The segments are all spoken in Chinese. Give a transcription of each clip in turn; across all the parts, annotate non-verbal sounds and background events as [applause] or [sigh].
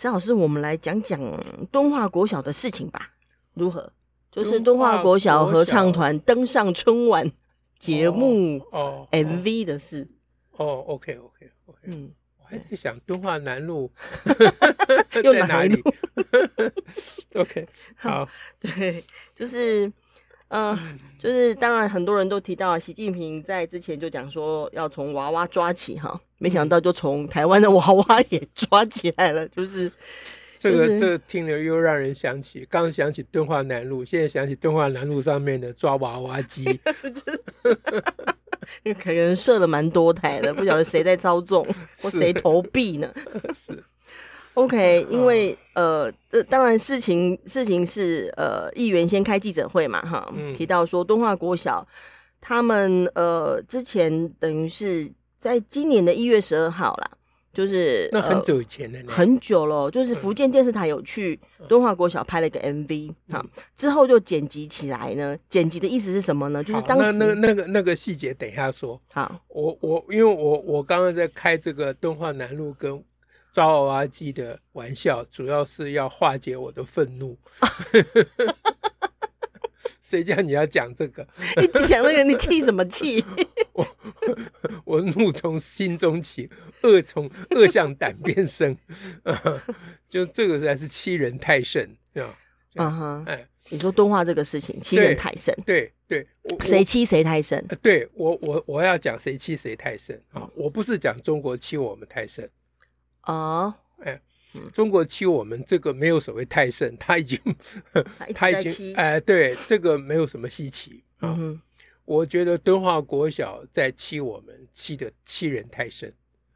史老师，我们来讲讲敦化国小的事情吧，如何？就是敦化国小合唱团登上春晚节目哦 MV 的事。哦，OK OK OK，嗯，我还在想敦化南路 [laughs] 又在哪里？[laughs] OK，好，[laughs] 对，就是。嗯、呃，就是当然，很多人都提到习近平在之前就讲说要从娃娃抓起哈，没想到就从台湾的娃娃也抓起来了，就是这个这个听了又让人想起，刚想起敦化南路，现在想起敦化南路上面的抓娃娃机，[laughs] [laughs] 可能设了蛮多台的，不晓得谁在操纵 [laughs] 或谁投币呢？是。OK，因为呃，这当然事情事情是呃，议员先开记者会嘛，哈，嗯、提到说敦化国小他们呃之前等于是在今年的一月十二号啦，就是那很久以前的、呃，很久了，就是福建电视台有去敦化国小拍了一个 MV，哈、嗯，之后就剪辑起来呢，剪辑的意思是什么呢？就是当时那那那个那个细节等一下说。好，我我因为我我刚刚在开这个敦化南路跟。抓娃娃机的玩笑，主要是要化解我的愤怒。[laughs] 谁叫你要讲这个？你讲那个，你气什么气？[laughs] 我我怒从心中起，恶从恶向胆边生。[laughs] 就这个实在是欺人太甚，对吧？嗯哼，哎，你说敦化这个事情欺人太甚，对对，谁欺谁太甚？对我我我要讲谁欺谁太甚啊！我不是讲中国欺我们太甚。哦，哎，中国欺我们这个没有所谓太甚，他 [laughs] 已经，他已经，哎，对，这个没有什么稀奇啊。嗯、我觉得敦化国小在欺我们，欺的欺人太甚。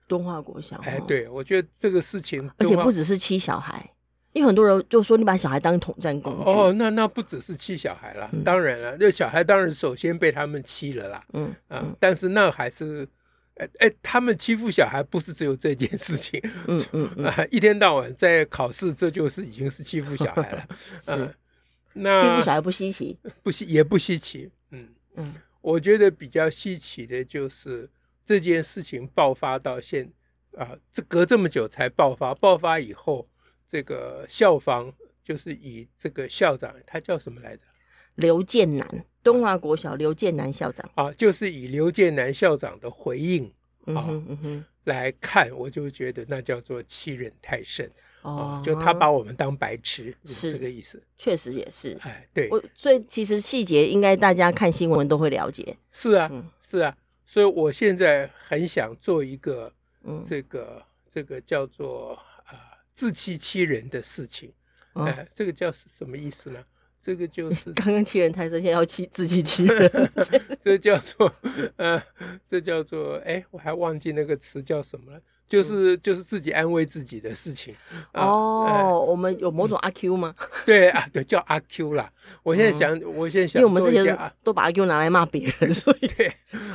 敦化国小，哎，对，我觉得这个事情，而且不只是欺小孩，因为很多人就说你把小孩当统战工具。哦，那那不只是欺小孩了，嗯、当然了，那小孩当然首先被他们欺了啦。嗯啊，嗯但是那还是。哎哎，他们欺负小孩不是只有这件事情，嗯嗯，[laughs] 一天到晚在考试，这就是已经是欺负小孩了。[laughs] 是，啊、那欺负小孩不稀奇，不稀也不稀奇。嗯嗯，我觉得比较稀奇的就是这件事情爆发到现啊，这隔这么久才爆发，爆发以后，这个校方就是以这个校长，他叫什么来着？刘建南，东华国小刘建南校长。啊，就是以刘建南校长的回应啊，来看，我就觉得那叫做欺人太甚哦，就他把我们当白痴，是。这个意思，确实也是，哎，对，我所以其实细节应该大家看新闻都会了解，是啊，嗯、是啊，所以我现在很想做一个这个、嗯、这个叫做啊、呃、自欺欺人的事情，哎、呃，这个叫什么意思呢？这个就 [laughs] 是刚刚欺人太甚，现在要欺自欺欺人，[laughs] 这叫做呃，这叫做哎，我还忘记那个词叫什么了，就是就是自己安慰自己的事情。哦，我们有某种阿 Q 吗？[laughs] 对啊，对，叫阿 Q 啦。我现在想，我现在想，因为我们之前都把阿 Q 拿来骂别人，所以对，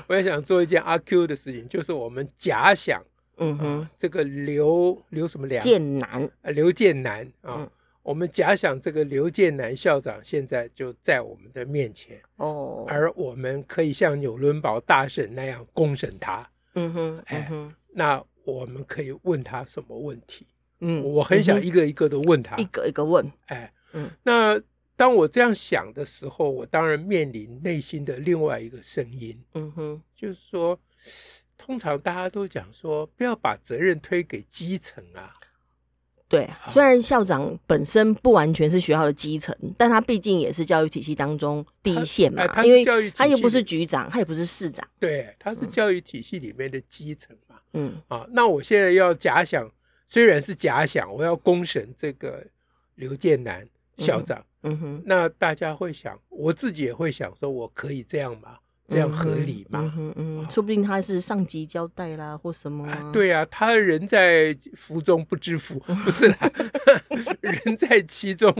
我也想做一件阿 Q 的事情，就是我们假想，嗯哼，这个刘刘什么良剑南，刘剑南啊。我们假想这个刘建南校长现在就在我们的面前哦，而我们可以像纽伦堡大审那样公审他。嗯哼，哎，那我们可以问他什么问题？嗯，我很想一个一个的问他，一个一个问。哎，嗯，那当我这样想的时候，我当然面临内心的另外一个声音。嗯哼，就是说，通常大家都讲说，不要把责任推给基层啊。对，虽然校长本身不完全是学校的基层，但他毕竟也是教育体系当中第一线嘛。因为他又不是局长，他也不是市长。对，他是教育体系里面的基层嘛。嗯啊，那我现在要假想，虽然是假想，我要公审这个刘建南校长。嗯哼，那大家会想，我自己也会想，说我可以这样吗？这样合理吗？嗯嗯，嗯，说不定他是上级交代啦，或什么、啊。对啊，他人在福中不知福，[laughs] 不是啦，[laughs] 人在其中，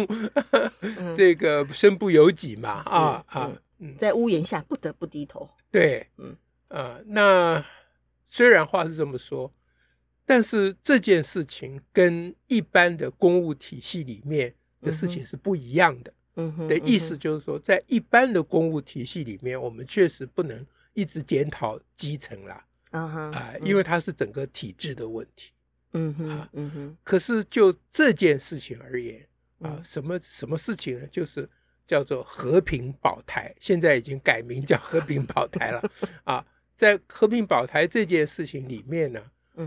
[laughs] 这个身不由己嘛。啊啊，在屋檐下不得不低头。对，嗯啊，那虽然话是这么说。但是这件事情跟一般的公务体系里面的事情是不一样的。的意思就是说，在一般的公务体系里面，我们确实不能一直检讨基层啦。啊哈，啊，因为它是整个体制的问题。嗯哼，嗯哼。可是就这件事情而言，啊，什么什么事情呢？就是叫做和平保台，现在已经改名叫和平保台了。[laughs] 啊，在和平保台这件事情里面呢。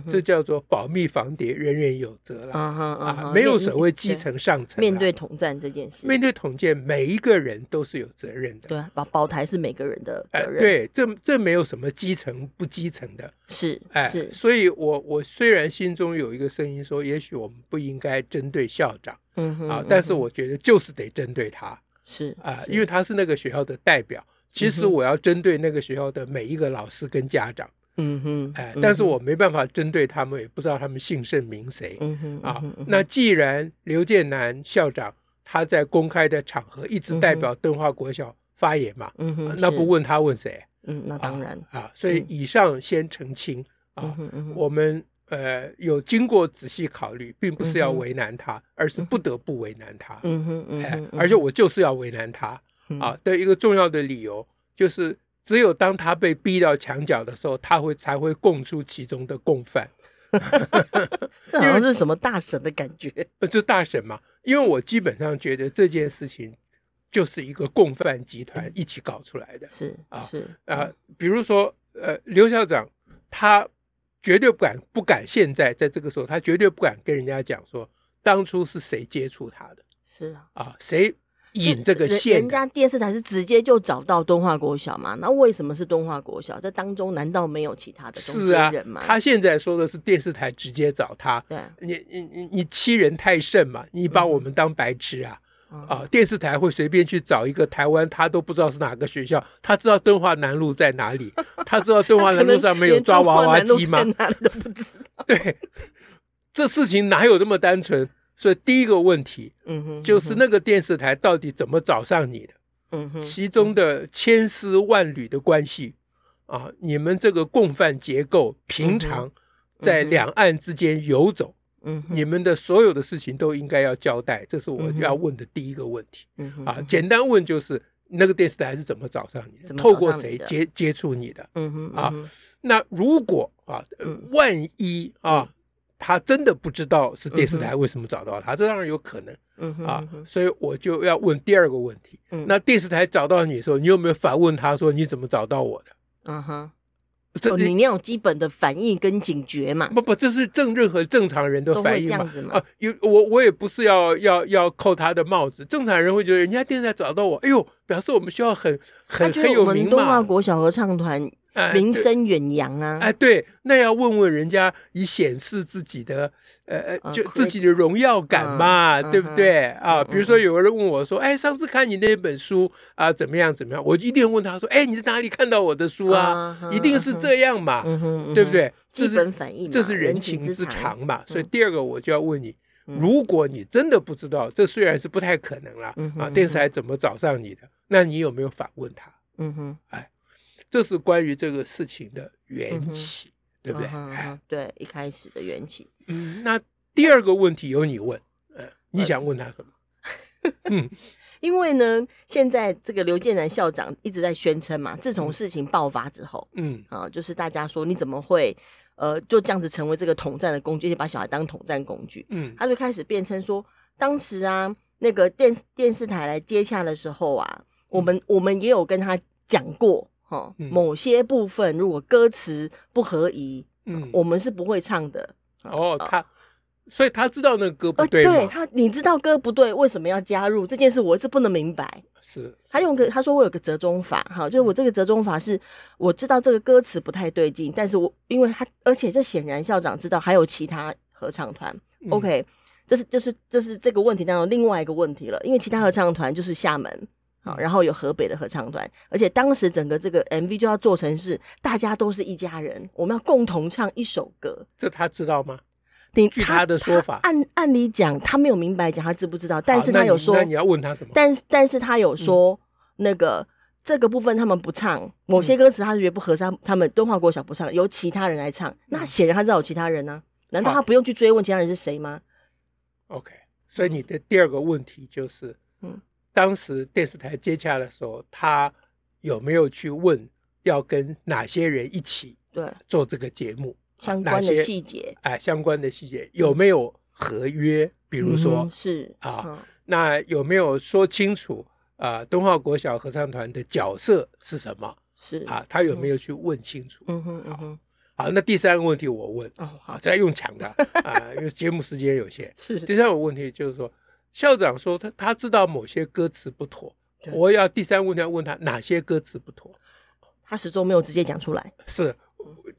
这叫做保密防谍，人人有责了啊！啊没有所谓基层上层。面对统战这件事，面对统战，每一个人都是有责任的。对，保保台是每个人的责任。对，这这没有什么基层不基层的。是，哎，是。所以我我虽然心中有一个声音说，也许我们不应该针对校长，嗯哼，啊，但是我觉得就是得针对他，是啊，因为他是那个学校的代表。其实我要针对那个学校的每一个老师跟家长。嗯哼，哎，但是我没办法针对他们，也不知道他们姓甚名谁。嗯哼，啊，那既然刘建南校长他在公开的场合一直代表敦化国小发言嘛，嗯哼，那不问他问谁？嗯，那当然。啊，所以以上先澄清啊，我们呃有经过仔细考虑，并不是要为难他，而是不得不为难他。嗯哼，哎，而且我就是要为难他啊的一个重要的理由就是。只有当他被逼到墙角的时候，他会才会供出其中的共犯。[laughs] 这好像是什么大神的感觉？[laughs] 呃，就大神嘛。因为我基本上觉得这件事情就是一个共犯集团一起搞出来的。是啊，是啊。比如说，呃，刘校长他绝对不敢不敢现在在这个时候，他绝对不敢跟人家讲说当初是谁接触他的。是啊，啊谁？引这个线，人家电视台是直接就找到敦化国小嘛？那为什么是敦化国小？这当中难道没有其他的中间人吗？是啊，他现在说的是电视台直接找他。对，你你你你欺人太甚嘛？你把我们当白痴啊？嗯、啊！电视台会随便去找一个台湾他都不知道是哪个学校？他知道敦化南路在哪里？他知道敦化南路上没有 [laughs] 抓娃娃机吗？哪里都不知道。对，这事情哪有这么单纯？所以第一个问题，嗯哼，就是那个电视台到底怎么找上你的？嗯哼，其中的千丝万缕的关系，啊，你们这个共犯结构平常在两岸之间游走，嗯，你们的所有的事情都应该要交代，这是我要问的第一个问题。嗯哼，啊，简单问就是那个电视台是怎么找上你的？透过谁接接触你的？嗯哼，啊，那如果啊，万一啊。他真的不知道是电视台为什么找到他，这当然有可能，嗯哼啊，所以我就要问第二个问题，嗯那电视台找到你的时候，你有没有反问他说你怎么找到我的？嗯哼，这你要有基本的反应跟警觉嘛？不不，这是正任何正常人的反应嘛？啊，有我我也不是要要要扣他的帽子，正常人会觉得人家电视台找到我，哎呦，表示我们学校很很很有名嘛。敦化国小合唱团。名声远扬啊！哎，对，那要问问人家，以显示自己的，呃呃，就自己的荣耀感嘛，对不对啊？比如说，有个人问我说：“哎，上次看你那本书啊，怎么样？怎么样？”我一定问他说：“哎，你在哪里看到我的书啊？”一定是这样嘛，对不对？基本反应，这是人情之常嘛。所以第二个，我就要问你：如果你真的不知道，这虽然是不太可能了啊，电视台怎么找上你的？那你有没有反问他？嗯哼，哎。这是关于这个事情的缘起，对不对？对，一开始的缘起。嗯，那第二个问题由你问，你想问他什么？[laughs] 嗯，因为呢，现在这个刘建南校长一直在宣称嘛，自从事情爆发之后，嗯啊，就是大家说你怎么会呃就这样子成为这个统战的工具，就把小孩当统战工具，嗯，他就开始辩称说，当时啊，那个电电视台来接洽的时候啊，我们我们也有跟他讲过。哦，某些部分如果歌词不合宜，嗯，我们是不会唱的。哦，他，所以他知道那个歌不对。对他，你知道歌不对，为什么要加入这件事？我是不能明白。是，他用个他说我有个折中法，哈，就是我这个折中法是我知道这个歌词不太对劲，但是我因为他，而且这显然校长知道还有其他合唱团。OK，这是这是这是这个问题当中另外一个问题了，因为其他合唱团就是厦门。好，然后有河北的合唱团，而且当时整个这个 MV 就要做成是大家都是一家人，我们要共同唱一首歌。这他知道吗？你据他的说法，按按理讲他没有明白讲他知不知道，但是他有说，那你，要问他什么？但是但是他有说、嗯、那个这个部分他们不唱，某些歌词他是绝不合适，他们敦化国小不唱，由其他人来唱。那显然他知道有其他人呢、啊，难道他不用去追问其他人是谁吗？OK，所以你的第二个问题就是，嗯。当时电视台接洽的时候，他有没有去问要跟哪些人一起对做这个节目相关的细节？哎，相关的细节有没有合约？比如说、嗯、是啊、嗯，那有没有说清楚啊？东浩国小合唱团的角色是什么？是啊，他有没有去问清楚？嗯哼嗯哼。好，那第三个问题我问哦，好，再用抢的啊，因为节目时间有限。[laughs] 是第三个问题就是说。校长说他他知道某些歌词不妥，我要第三问题要问他哪些歌词不妥，他始终没有直接讲出来。是，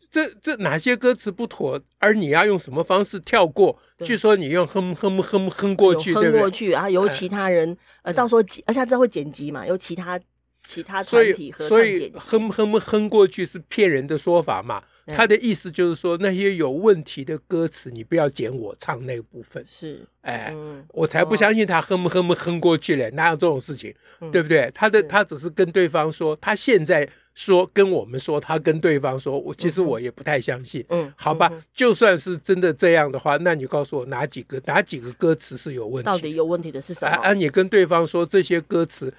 这这哪些歌词不妥？而你要用什么方式跳过？据说你用哼哼哼哼过去，哼过去，然后由其他人呃，到时候而且他知道会剪辑嘛，由其他其他团体合唱剪辑，哼哼哼过去是骗人的说法嘛。他的意思就是说，那些有问题的歌词，你不要剪我唱那个部分。是，哎，嗯、我才不相信他哼不哼不哼过去嘞，哪有这种事情，嗯、对不对？他的他只是跟对方说，他现在说跟我们说，他跟对方说，我其实我也不太相信。嗯，好吧，嗯、就算是真的这样的话，那你告诉我哪几个哪几个歌词是有问题？到底有问题的是什么？啊，你跟对方说这些歌词。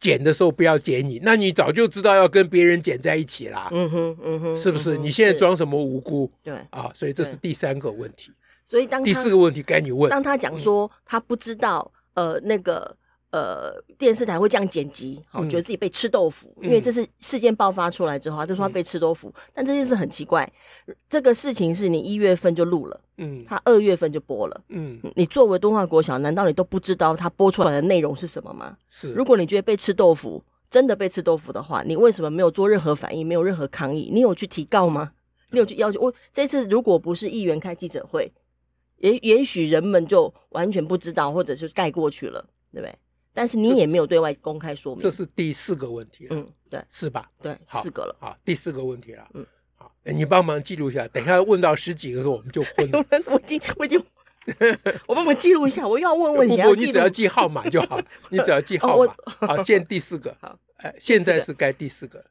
剪的时候不要剪你，那你早就知道要跟别人剪在一起啦。嗯哼，嗯哼，是不是？嗯、你现在装什么无辜？对啊，所以这是第三个问题。所以当第四个问题该你问。当他讲说他不知道，嗯、呃，那个。呃，电视台会这样剪辑，好、嗯，觉得自己被吃豆腐，因为这是事件爆发出来之后，他就说他被吃豆腐。嗯、但这件事很奇怪，这个事情是你一月份就录了，嗯，他二月份就播了，嗯，你作为东华国小，难道你都不知道他播出来的内容是什么吗？是，如果你觉得被吃豆腐，真的被吃豆腐的话，你为什么没有做任何反应，没有任何抗议？你有去提告吗？你有去要求？我这次如果不是议员开记者会，也也许人们就完全不知道，或者是盖过去了，对不对？但是你也没有对外公开说明，这是第四个问题了。嗯，对，是吧？对，四个了。好，第四个问题了。嗯，好，你帮忙记录一下，等一下问到十几个时候我们就昏了。[laughs] 我记，我已经，[laughs] 我帮忙记录一下。我又要问问题，不不，你只要记号码就好，[laughs] 你只要记号码。好，见第四个。好，哎，现在是该第四个。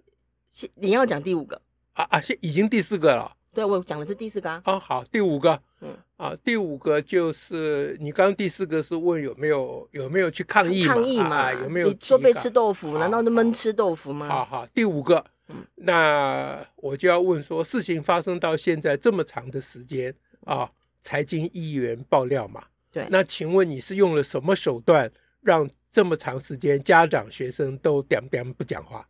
现你要讲第五个。啊啊，现已经第四个了。对，我讲的是第四个啊。哦，好，第五个。嗯啊，第五个就是你刚刚第四个是问有没有有没有去抗议抗议嘛？啊、有没有？你说被吃豆腐，难道是闷吃豆腐吗？好好，第五个，那我就要问说，事情发生到现在这么长的时间啊，财经议员爆料嘛？对。那请问你是用了什么手段让这么长时间家长学生都点点不讲话？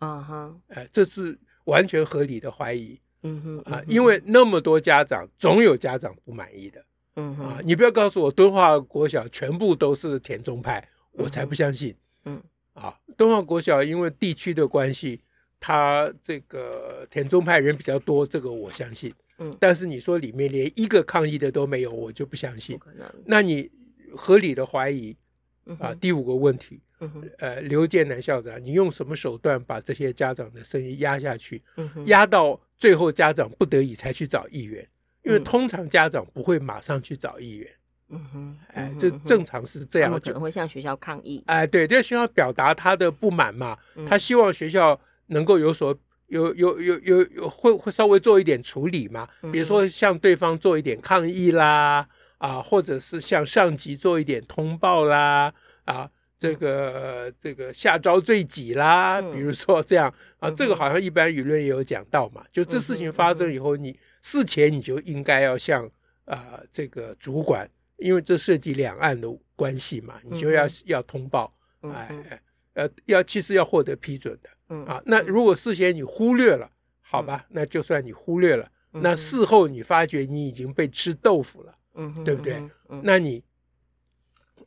啊哈，哎，这是完全合理的怀疑。嗯哼，啊，因为那么多家长，总有家长不满意的。嗯哼，啊，你不要告诉我敦化国小全部都是田中派，我才不相信。嗯，啊，敦化国小因为地区的关系，他这个田中派人比较多，这个我相信。嗯，但是你说里面连一个抗议的都没有，我就不相信。那你合理的怀疑。啊，第五个问题。呃，刘建南校长，你用什么手段把这些家长的声音压下去？压到最后家长不得已才去找议员，因为通常家长不会马上去找议员。嗯哼，哎，这正常是这样，可能会向学校抗议。哎，对，对学校表达他的不满嘛，他希望学校能够有所有有有有有会会稍微做一点处理嘛，比如说向对方做一点抗议啦，啊，或者是向上级做一点通报啦，啊。这个这个下招罪己啦，比如说这样啊，这个好像一般舆论也有讲到嘛。就这事情发生以后，你事前你就应该要向啊这个主管，因为这涉及两岸的关系嘛，你就要要通报，哎呃要其实要获得批准的啊。那如果事先你忽略了，好吧，那就算你忽略了，那事后你发觉你已经被吃豆腐了，对不对？那你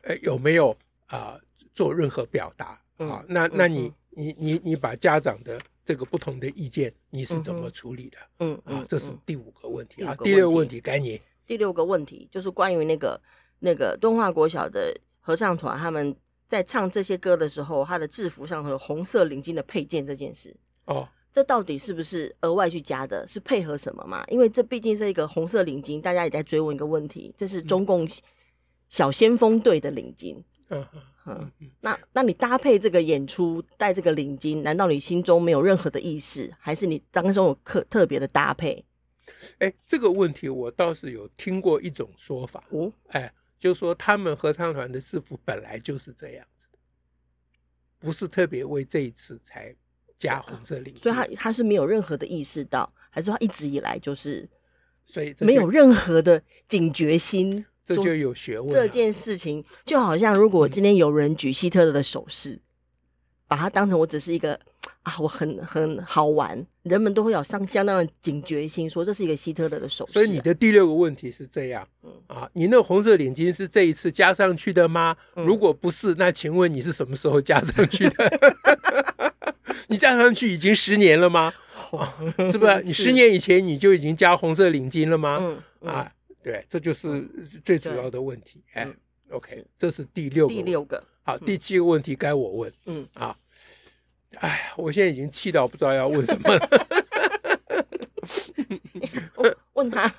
呃有没有啊？做任何表达啊？那那你你你你把家长的这个不同的意见，你是怎么处理的？嗯啊，这是第五个问题啊。第六个问题该你。第六个问题就是关于那个那个敦化国小的合唱团，他们在唱这些歌的时候，他的制服上有红色领巾的配件这件事。哦，这到底是不是额外去加的？是配合什么嘛？因为这毕竟是一个红色领巾，大家也在追问一个问题：这是中共小先锋队的领巾。嗯嗯嗯。那那你搭配这个演出戴这个领巾，难道你心中没有任何的意识，还是你当中有特特别的搭配？哎，这个问题我倒是有听过一种说法。哦，哎，就是说他们合唱团的制服本来就是这样子，不是特别为这一次才。加红色领巾，所以他他是没有任何的意识到，还是他一直以来就是，所以没有任何的警觉心，这就有学问。这件事情就好像，如果今天有人举希特勒的手势，嗯、把它当成我只是一个啊，我很很好玩，人们都会有相相当的警觉心，说这是一个希特勒的手势、啊。所以你的第六个问题是这样，嗯啊，你那红色领巾是这一次加上去的吗？嗯、如果不是，那请问你是什么时候加上去的？[laughs] 你加上去已经十年了吗？[laughs] 是不是？你十年以前你就已经加红色领巾了吗？嗯啊，对，这就是最主要的问题。哎，OK，这是第六个。第六个。好，第七个问题该我问。嗯啊，哎呀，我现在已经气到不知道要问什么了。[laughs] 问他，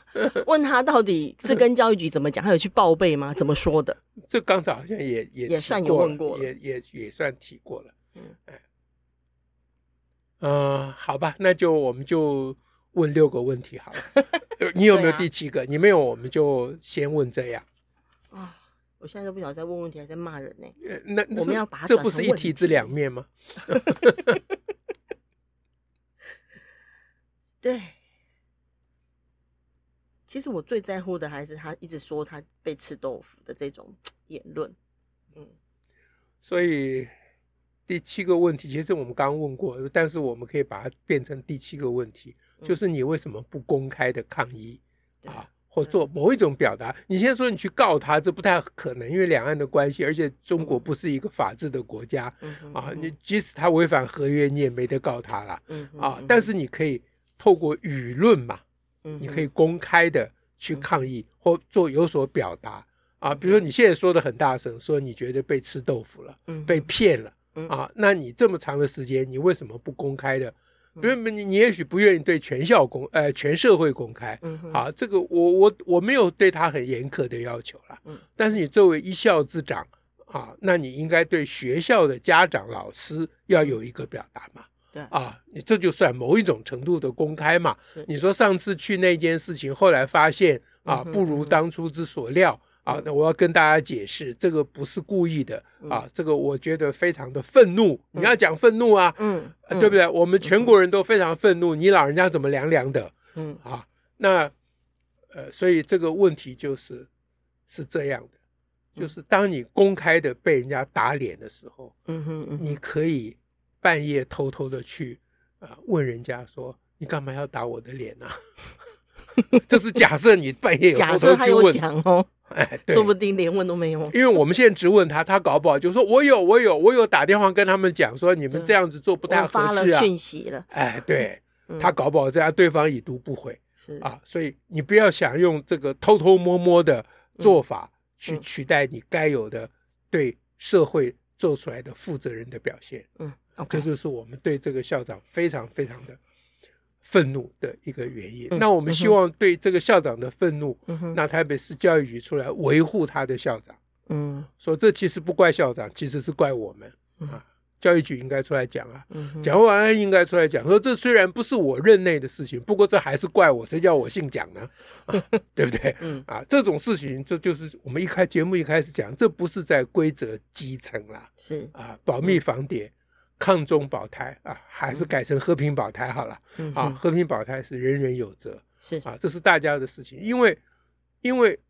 问他到底是跟教育局怎么讲？他有去报备吗？怎么说的？这刚才好像也也也算有问过，也也也算提过了。嗯，哎。嗯，好吧，那就我们就问六个问题好了。[laughs] 你有没有第七个？啊、你没有，我们就先问这样。啊，我现在都不晓得在问问题还是在骂人呢。那我们要把它这不是一体之两面吗？[laughs] 对。其实我最在乎的还是他一直说他被吃豆腐的这种言论。嗯，所以。第七个问题，其实我们刚问过，但是我们可以把它变成第七个问题，就是你为什么不公开的抗议啊，或做某一种表达？你先说你去告他，这不太可能，因为两岸的关系，而且中国不是一个法治的国家啊。你即使他违反合约，你也没得告他了啊。但是你可以透过舆论嘛，你可以公开的去抗议或做有所表达啊。比如说你现在说的很大声，说你觉得被吃豆腐了，被骗了。啊，那你这么长的时间，你为什么不公开的？比如你，你也许不愿意对全校公，呃，全社会公开。啊，这个我我我没有对他很严苛的要求了。但是你作为一校之长，啊，那你应该对学校的家长、老师要有一个表达嘛。对。啊，你这就算某一种程度的公开嘛。你说上次去那件事情，后来发现啊，不如当初之所料。啊，那我要跟大家解释，这个不是故意的啊，这个我觉得非常的愤怒。你要讲愤怒啊，嗯，对不对？我们全国人都非常愤怒，你老人家怎么凉凉的？嗯，啊，那呃，所以这个问题就是是这样的，就是当你公开的被人家打脸的时候，嗯哼，你可以半夜偷偷的去啊问人家说，你干嘛要打我的脸呢？[laughs] 这是假设你半夜有偷偷去问，假设他有讲哦。哎，说不定连问都没有。因为我们现在直问他，他搞不好就说：“我有，我有，我有打电话跟他们讲说，你们这样子做不太合适啊。”发了讯息了。哎，对，他搞不好这样，对方已读不回。是啊，所以你不要想用这个偷偷摸摸的做法去取代你该有的对社会做出来的负责任的表现。嗯，这就是我们对这个校长非常非常的。愤怒的一个原因，那我们希望对这个校长的愤怒，那台北市教育局出来维护他的校长，嗯，说这其实不怪校长，其实是怪我们。啊，教育局应该出来讲啊，蒋万安应该出来讲，说这虽然不是我任内的事情，不过这还是怪我，谁叫我姓蒋呢？[laughs] 对不对？啊，这种事情，这就是我们一开节目一开始讲，这不是在规则基层啦，是。啊，保密防谍。抗中保台啊，还是改成和平保台好了。嗯、啊，和平保台是人人有责，是啊，这是大家的事情。因为，因为，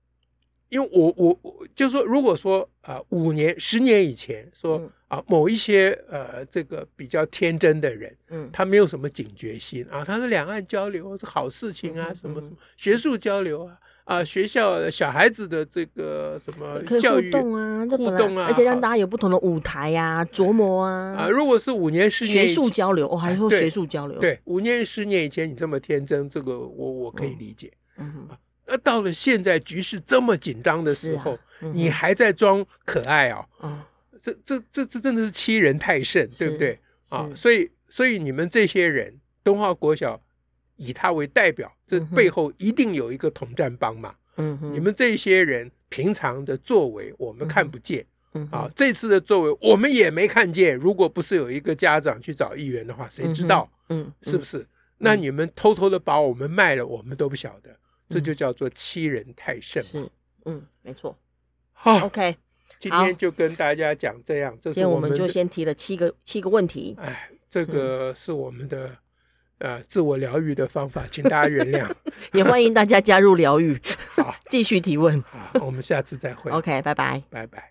因为我我我就说，如果说啊，五年、十年以前说、嗯、啊，某一些呃，这个比较天真的人，嗯，他没有什么警觉心啊，他说两岸交流是好事情啊，嗯、什么什么学术交流啊。啊，学校小孩子的这个什么教育互动啊，互动啊，而且让大家有不同的舞台呀、啊，琢磨啊。啊，如果是五年、十年学术交流，我、哦、还是说学术交流。对，五年、十年以前你这么天真，这个我我可以理解。嗯哼。那到了现在局势这么紧张的时候，你还在装可爱啊？这这这这真的是欺人太甚，对不对？啊，所以所以你们这些人，东华国小以他为代表，这背后一定有一个统战帮嘛。嗯哼，你们这些人平常的作为我们看不见，嗯啊，这次的作为我们也没看见。如果不是有一个家长去找议员的话，谁知道？嗯，是不是？那你们偷偷的把我们卖了，我们都不晓得，这就叫做欺人太甚嘛。是，嗯，没错。好，OK。今天就跟大家讲这样，这是我们，今天我们就先提了七个七个问题。哎，这个是我们的呃自我疗愈的方法，请大家原谅。[laughs] 也欢迎大家加入疗愈，好，[laughs] 继续提问。好，我们下次再会。OK，拜拜，拜拜。